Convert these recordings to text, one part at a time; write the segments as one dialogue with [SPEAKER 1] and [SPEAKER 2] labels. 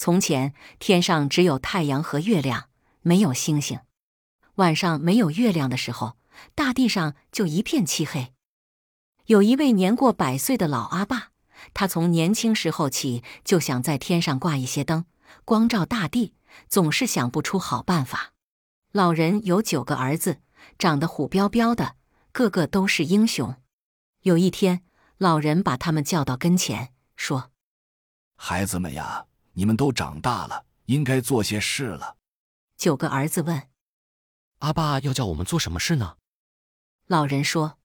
[SPEAKER 1] 从前天上只有太阳和月亮，没有星星。晚上没有月亮的时候，大地上就一片漆黑。有一位年过百岁的老阿爸，他从年轻时候起就想在天上挂一些灯，光照大地，总是想不出好办法。老人有九个儿子，长得虎彪彪的，个个都是英雄。有一天，老人把他们叫到跟前，说：“
[SPEAKER 2] 孩子们呀，你们都长大了，应该做些事了。”
[SPEAKER 1] 九个儿子问：“
[SPEAKER 3] 阿爸要叫我们做什么事呢？”
[SPEAKER 1] 老人说。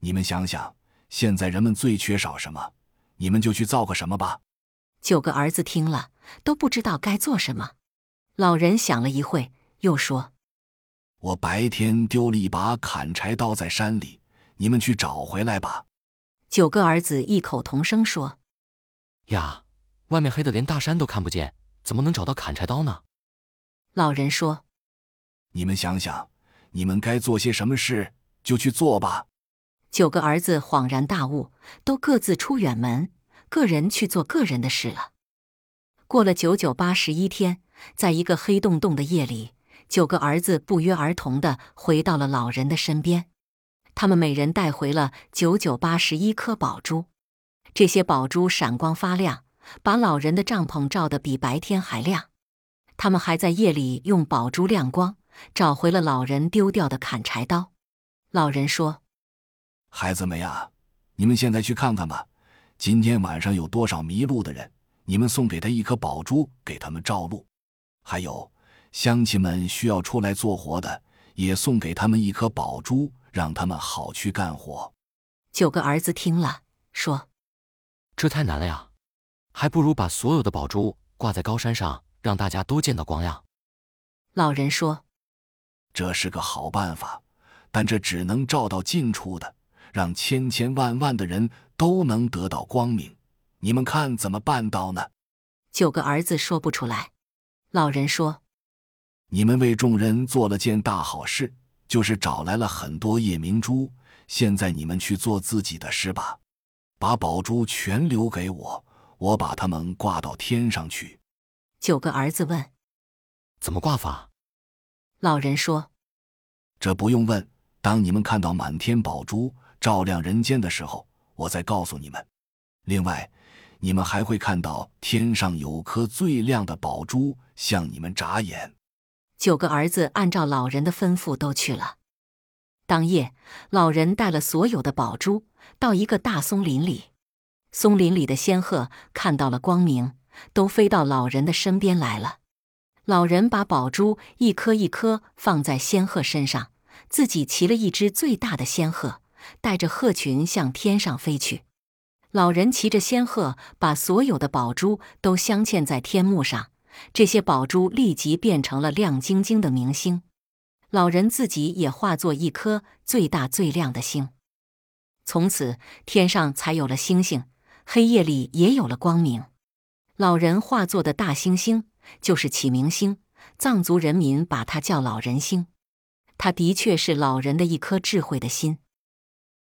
[SPEAKER 2] 你们想想，现在人们最缺少什么，你们就去造个什么吧。
[SPEAKER 1] 九个儿子听了都不知道该做什么。老人想了一会，又说：“
[SPEAKER 2] 我白天丢了一把砍柴刀在山里，你们去找回来吧。”
[SPEAKER 1] 九个儿子异口同声说：“
[SPEAKER 3] 呀，外面黑的连大山都看不见，怎么能找到砍柴刀呢？”
[SPEAKER 1] 老人说：“
[SPEAKER 2] 你们想想，你们该做些什么事，就去做吧。”
[SPEAKER 1] 九个儿子恍然大悟，都各自出远门，个人去做个人的事了。过了九九八十一天，在一个黑洞洞的夜里，九个儿子不约而同的回到了老人的身边。他们每人带回了九九八十一颗宝珠，这些宝珠闪光发亮，把老人的帐篷照得比白天还亮。他们还在夜里用宝珠亮光找回了老人丢掉的砍柴刀。老人说。
[SPEAKER 2] 孩子们呀，你们现在去看看吧，今天晚上有多少迷路的人？你们送给他一颗宝珠，给他们照路。还有乡亲们需要出来做活的，也送给他们一颗宝珠，让他们好去干活。
[SPEAKER 1] 九个儿子听了，说：“
[SPEAKER 3] 这太难了呀，还不如把所有的宝珠挂在高山上，让大家都见到光呀。”
[SPEAKER 1] 老人说：“
[SPEAKER 2] 这是个好办法，但这只能照到近处的。”让千千万万的人都能得到光明，你们看怎么办到呢？
[SPEAKER 1] 九个儿子说不出来。老人说：“
[SPEAKER 2] 你们为众人做了件大好事，就是找来了很多夜明珠。现在你们去做自己的事吧，把宝珠全留给我，我把它们挂到天上去。”
[SPEAKER 1] 九个儿子问：“
[SPEAKER 3] 怎么挂法？”
[SPEAKER 1] 老人说：“
[SPEAKER 2] 这不用问，当你们看到满天宝珠。”照亮人间的时候，我再告诉你们。另外，你们还会看到天上有颗最亮的宝珠向你们眨眼。
[SPEAKER 1] 九个儿子按照老人的吩咐都去了。当夜，老人带了所有的宝珠到一个大松林里。松林里的仙鹤看到了光明，都飞到老人的身边来了。老人把宝珠一颗一颗放在仙鹤身上，自己骑了一只最大的仙鹤。带着鹤群向天上飞去，老人骑着仙鹤，把所有的宝珠都镶嵌在天幕上。这些宝珠立即变成了亮晶晶的明星。老人自己也化作一颗最大最亮的星。从此，天上才有了星星，黑夜里也有了光明。老人化作的大星星就是启明星，藏族人民把它叫老人星。它的确是老人的一颗智慧的心。